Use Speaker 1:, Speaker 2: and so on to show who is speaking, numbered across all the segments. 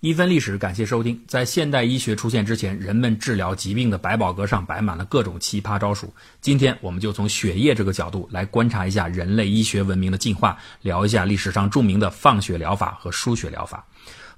Speaker 1: 一分历史，感谢收听。在现代医学出现之前，人们治疗疾病的百宝阁上摆满了各种奇葩招数。今天，我们就从血液这个角度来观察一下人类医学文明的进化，聊一下历史上著名的放血疗法和输血疗法。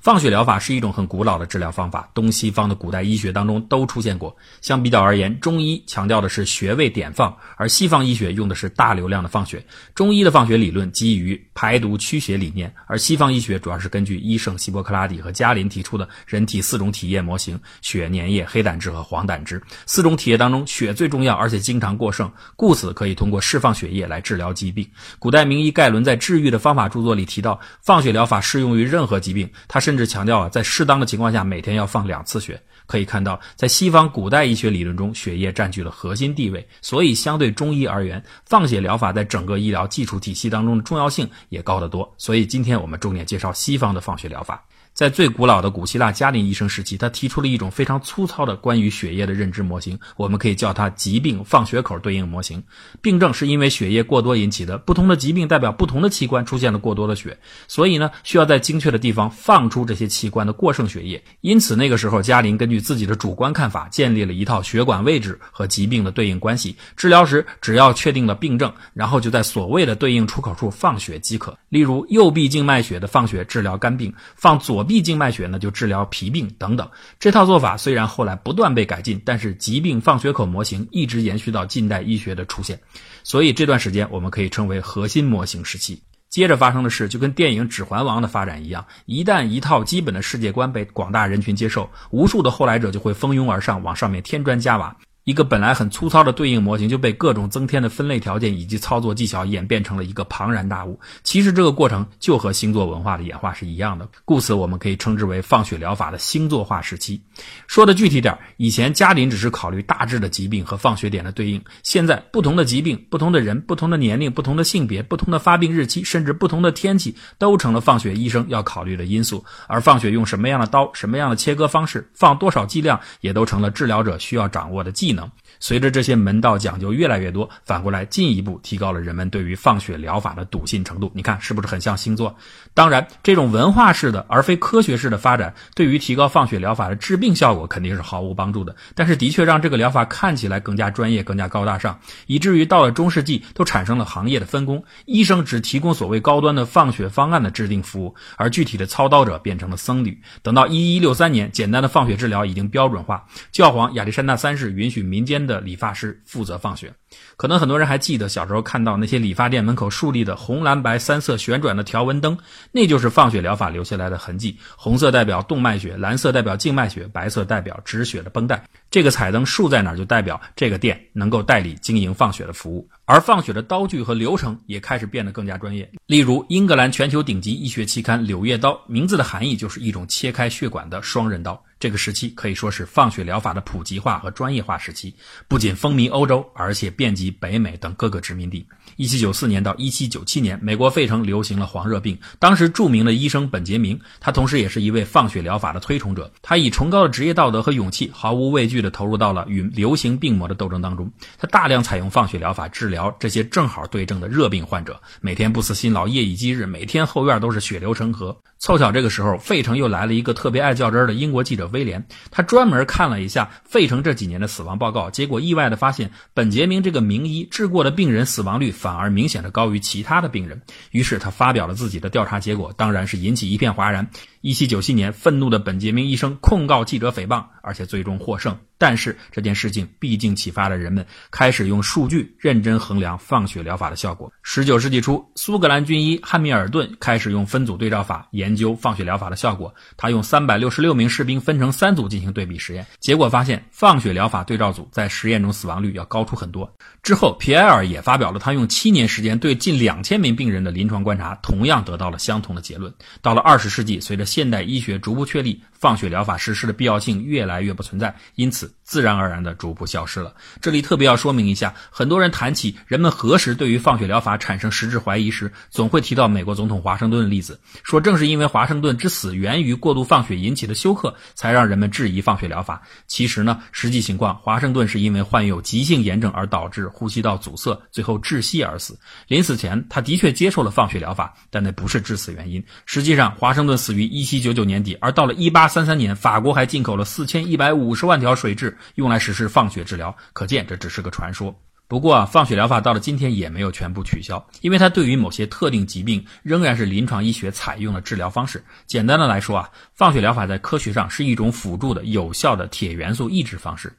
Speaker 1: 放血疗法是一种很古老的治疗方法，东西方的古代医学当中都出现过。相比较而言，中医强调的是穴位点放，而西方医学用的是大流量的放血。中医的放血理论基于排毒驱血理念，而西方医学主要是根据医圣希波克拉底和加林提出的人体四种体液模型：血、粘液、黑胆汁和黄胆汁。四种体液当中，血最重要，而且经常过剩，故此可以通过释放血液来治疗疾病。古代名医盖伦在《治愈的方法》著作里提到，放血疗法适用于任何疾病。它是。甚至强调啊，在适当的情况下，每天要放两次血。可以看到，在西方古代医学理论中，血液占据了核心地位。所以，相对中医而言，放血疗法在整个医疗技术体系当中的重要性也高得多。所以，今天我们重点介绍西方的放血疗法。在最古老的古希腊加林医生时期，他提出了一种非常粗糙的关于血液的认知模型，我们可以叫它疾病放血口对应模型。病症是因为血液过多引起的，不同的疾病代表不同的器官出现了过多的血，所以呢，需要在精确的地方放出这些器官的过剩血液。因此，那个时候加林根据自己的主观看法，建立了一套血管位置和疾病的对应关系。治疗时，只要确定了病症，然后就在所谓的对应出口处放血即可。例如，右臂静脉血的放血治疗肝病，放左臂。臂静脉血呢，就治疗脾病等等。这套做法虽然后来不断被改进，但是疾病放血口模型一直延续到近代医学的出现。所以这段时间我们可以称为核心模型时期。接着发生的事就跟电影《指环王》的发展一样，一旦一套基本的世界观被广大人群接受，无数的后来者就会蜂拥而上，往上面添砖加瓦。一个本来很粗糙的对应模型就被各种增添的分类条件以及操作技巧演变成了一个庞然大物。其实这个过程就和星座文化的演化是一样的，故此我们可以称之为放血疗法的星座化时期。说的具体点，以前加林只是考虑大致的疾病和放血点的对应，现在不同的疾病、不同的人、不同的年龄、不同的性别、不同的发病日期，甚至不同的天气，都成了放血医生要考虑的因素。而放血用什么样的刀、什么样的切割方式、放多少剂量，也都成了治疗者需要掌握的技能。随着这些门道讲究越来越多，反过来进一步提高了人们对于放血疗法的笃信程度。你看是不是很像星座？当然，这种文化式的而非科学式的发展，对于提高放血疗法的治病效果肯定是毫无帮助的。但是，的确让这个疗法看起来更加专业、更加高大上，以至于到了中世纪都产生了行业的分工：医生只提供所谓高端的放血方案的制定服务，而具体的操刀者变成了僧侣。等到一一六三年，简单的放血治疗已经标准化，教皇亚历山大三世允许民间。的的理发师负责放血，可能很多人还记得小时候看到那些理发店门口树立的红蓝白三色旋转的条纹灯，那就是放血疗法留下来的痕迹。红色代表动脉血，蓝色代表静脉血，白色代表止血的绷带。这个彩灯竖在哪儿，就代表这个店能够代理经营放血的服务。而放血的刀具和流程也开始变得更加专业。例如，英格兰全球顶级医学期刊《柳叶刀》，名字的含义就是一种切开血管的双刃刀。这个时期可以说是放血疗法的普及化和专业化时期，不仅风靡欧洲，而且遍及北美等各个殖民地。一七九四年到一七九七年，美国费城流行了黄热病。当时著名的医生本杰明，他同时也是一位放血疗法的推崇者。他以崇高的职业道德和勇气，毫无畏惧地投入到了与流行病魔的斗争当中。他大量采用放血疗法治疗这些正好对症的热病患者，每天不辞辛劳，夜以继日，每天后院都是血流成河。凑巧这个时候，费城又来了一个特别爱较真的英国记者威廉，他专门看了一下费城这几年的死亡报告，结果意外的发现，本杰明这个名医治过的病人死亡率反而明显的高于其他的病人。于是他发表了自己的调查结果，当然是引起一片哗然。一七九七年，愤怒的本杰明医生控告记者诽谤，而且最终获胜。但是这件事情毕竟启发了人们开始用数据认真衡量放血疗法的效果。十九世纪初，苏格兰军医汉密尔顿开始用分组对照法研究放血疗法的效果。他用三百六十六名士兵分成三组进行对比实验，结果发现放血疗法对照组在实验中死亡率要高出很多。之后，皮埃尔也发表了他用七年时间对近两千名病人的临床观察，同样得到了相同的结论。到了二十世纪，随着现代医学逐步确立。放血疗法实施的必要性越来越不存在，因此自然而然的逐步消失了。这里特别要说明一下，很多人谈起人们何时对于放血疗法产生实质怀疑时，总会提到美国总统华盛顿的例子，说正是因为华盛顿之死源于过度放血引起的休克，才让人们质疑放血疗法。其实呢，实际情况，华盛顿是因为患有急性炎症而导致呼吸道阻塞，最后窒息而死。临死前，他的确接受了放血疗法，但那不是致死原因。实际上，华盛顿死于1799年底，而到了1833年，法国还进口了4150万条水蛭，用来实施放血治疗。可见，这只是个传说。不过啊，放血疗法到了今天也没有全部取消，因为它对于某些特定疾病仍然是临床医学采用的治疗方式。简单的来说啊，放血疗法在科学上是一种辅助的有效的铁元素抑制方式。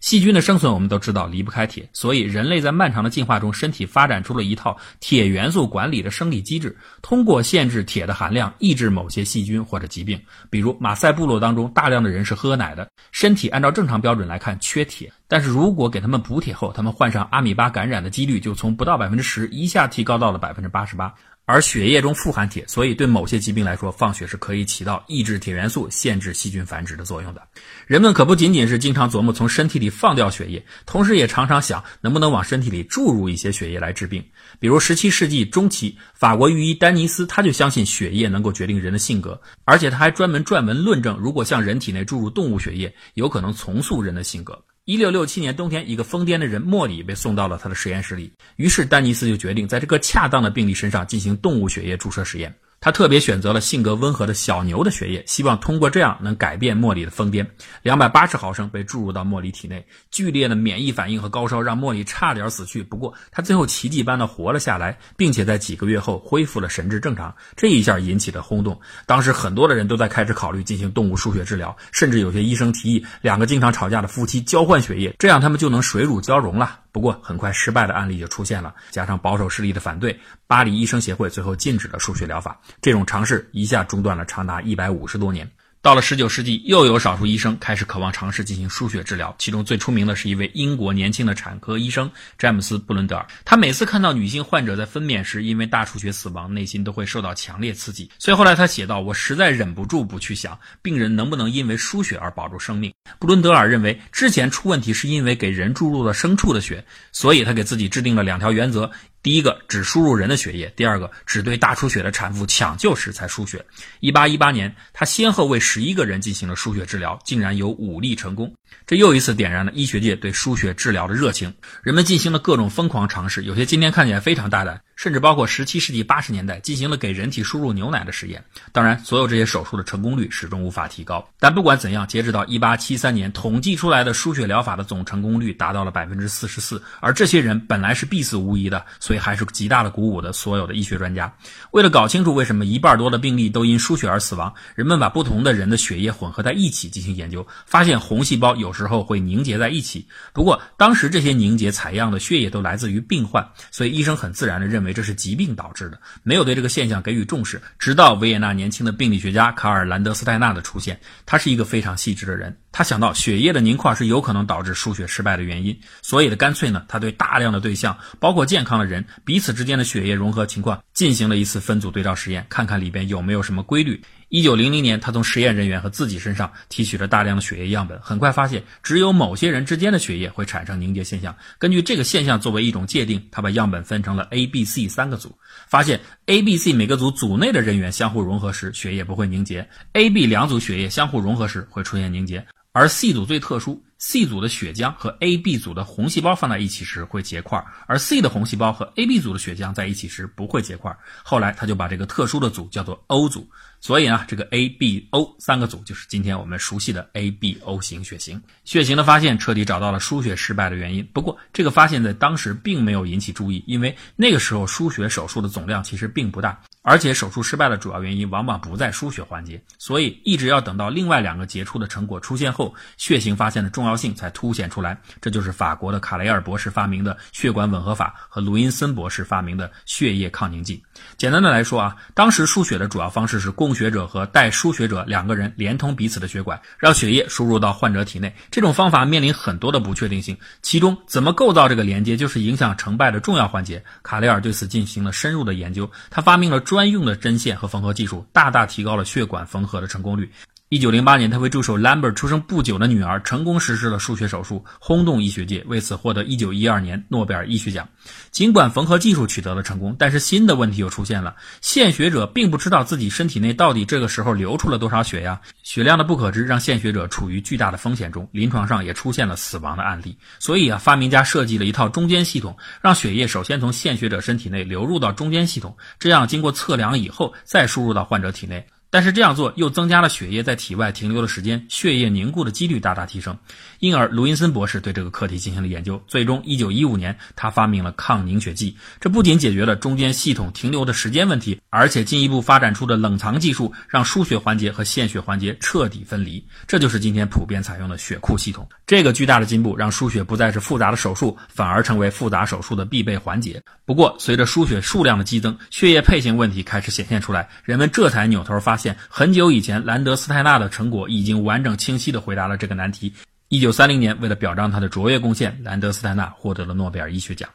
Speaker 1: 细菌的生存，我们都知道离不开铁，所以人类在漫长的进化中，身体发展出了一套铁元素管理的生理机制，通过限制铁的含量，抑制某些细菌或者疾病。比如马赛部落当中，大量的人是喝奶的，身体按照正常标准来看缺铁，但是如果给他们补铁后，他们患上阿米巴感染的几率就从不到百分之十一下提高到了百分之八十八。而血液中富含铁，所以对某些疾病来说，放血是可以起到抑制铁元素、限制细菌繁殖的作用的。人们可不仅仅是经常琢磨从身体里放掉血液，同时也常常想能不能往身体里注入一些血液来治病。比如17世纪中期，法国御医丹尼斯他就相信血液能够决定人的性格，而且他还专门撰文论证，如果向人体内注入动物血液，有可能重塑人的性格。一六六七年冬天，一个疯癫的人莫里被送到了他的实验室里。于是丹尼斯就决定在这个恰当的病例身上进行动物血液注射实验。他特别选择了性格温和的小牛的血液，希望通过这样能改变莫里的疯癫。两百八十毫升被注入到莫里体内，剧烈的免疫反应和高烧让莫里差点死去。不过他最后奇迹般的活了下来，并且在几个月后恢复了神志正常。这一下引起了轰动，当时很多的人都在开始考虑进行动物输血治疗，甚至有些医生提议两个经常吵架的夫妻交换血液，这样他们就能水乳交融了。不过，很快失败的案例就出现了，加上保守势力的反对，巴黎医生协会最后禁止了输血疗法。这种尝试一下中断了长达一百五十多年。到了十九世纪，又有少数医生开始渴望尝试进行输血治疗。其中最出名的是一位英国年轻的产科医生詹姆斯·布伦德尔。他每次看到女性患者在分娩时因为大出血死亡，内心都会受到强烈刺激。所以后来他写道：“我实在忍不住不去想，病人能不能因为输血而保住生命。”布伦德尔认为，之前出问题是因为给人注入了牲畜的血，所以他给自己制定了两条原则。第一个只输入人的血液，第二个只对大出血的产妇抢救时才输血。一八一八年，他先后为十一个人进行了输血治疗，竟然有五例成功。这又一次点燃了医学界对输血治疗的热情，人们进行了各种疯狂尝试，有些今天看起来非常大胆。甚至包括十七世纪八十年代进行了给人体输入牛奶的实验。当然，所有这些手术的成功率始终无法提高。但不管怎样，截止到一八七三年，统计出来的输血疗法的总成功率达到了百分之四十四。而这些人本来是必死无疑的，所以还是极大的鼓舞的所有的医学专家。为了搞清楚为什么一半多的病例都因输血而死亡，人们把不同的人的血液混合在一起进行研究，发现红细胞有有时候会凝结在一起。不过当时这些凝结采样的血液都来自于病患，所以医生很自然地认为。这是疾病导致的，没有对这个现象给予重视。直到维也纳年轻的病理学家卡尔兰德斯泰纳的出现，他是一个非常细致的人。他想到血液的凝块是有可能导致输血失败的原因，所以呢干脆呢，他对大量的对象，包括健康的人，彼此之间的血液融合情况进行了一次分组对照实验，看看里边有没有什么规律。一九零零年，他从实验人员和自己身上提取了大量的血液样本，很快发现只有某些人之间的血液会产生凝结现象。根据这个现象作为一种界定，他把样本分成了 A、B、C 三个组，发现 A、B、C 每个组组内的人员相互融合时，血液不会凝结；A、B 两组血液相互融合时会出现凝结，而 C 组最特殊。C 组的血浆和 AB 组的红细胞放在一起时会结块，而 C 的红细胞和 AB 组的血浆在一起时不会结块。后来他就把这个特殊的组叫做 O 组，所以呢，这个 ABO 三个组就是今天我们熟悉的 ABO 型血型。血型的发现彻底找到了输血失败的原因。不过这个发现在当时并没有引起注意，因为那个时候输血手术的总量其实并不大，而且手术失败的主要原因往往不在输血环节，所以一直要等到另外两个杰出的成果出现后，血型发现的重要。性才凸显出来，这就是法国的卡雷尔博士发明的血管吻合法和卢因森博士发明的血液抗凝剂。简单的来说啊，当时输血的主要方式是供学者和代输血者两个人连通彼此的血管，让血液输入到患者体内。这种方法面临很多的不确定性，其中怎么构造这个连接就是影响成败的重要环节。卡雷尔对此进行了深入的研究，他发明了专用的针线和缝合技术，大大提高了血管缝合的成功率。一九零八年，他为助手 Lambert 出生不久的女儿成功实施了数学手术，轰动医学界，为此获得一九一二年诺贝尔医学奖。尽管缝合技术取得了成功，但是新的问题又出现了：献血者并不知道自己身体内到底这个时候流出了多少血呀，血量的不可知让献血者处于巨大的风险中，临床上也出现了死亡的案例。所以啊，发明家设计了一套中间系统，让血液首先从献血者身体内流入到中间系统，这样经过测量以后再输入到患者体内。但是这样做又增加了血液在体外停留的时间，血液凝固的几率大大提升。因而，卢因森博士对这个课题进行了研究，最终，1915年他发明了抗凝血剂。这不仅解决了中间系统停留的时间问题，而且进一步发展出的冷藏技术，让输血环节和献血环节彻底分离。这就是今天普遍采用的血库系统。这个巨大的进步让输血不再是复杂的手术，反而成为复杂手术的必备环节。不过，随着输血数量的激增，血液配型问题开始显现出来，人们这才扭头发现现。很久以前，兰德斯泰纳的成果已经完整清晰地回答了这个难题。一九三零年，为了表彰他的卓越贡献，兰德斯泰纳获得了诺贝尔医学奖。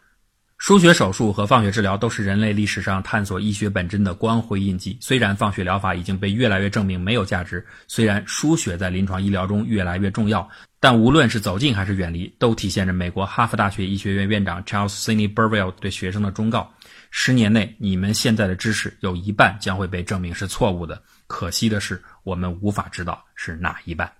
Speaker 1: 输血手术和放血治疗都是人类历史上探索医学本真的光辉印记。虽然放血疗法已经被越来越证明没有价值，虽然输血在临床医疗中越来越重要，但无论是走近还是远离，都体现着美国哈佛大学医学院院长 Charles Sidney Burwell 对学生的忠告：十年内，你们现在的知识有一半将会被证明是错误的。可惜的是，我们无法知道是哪一半。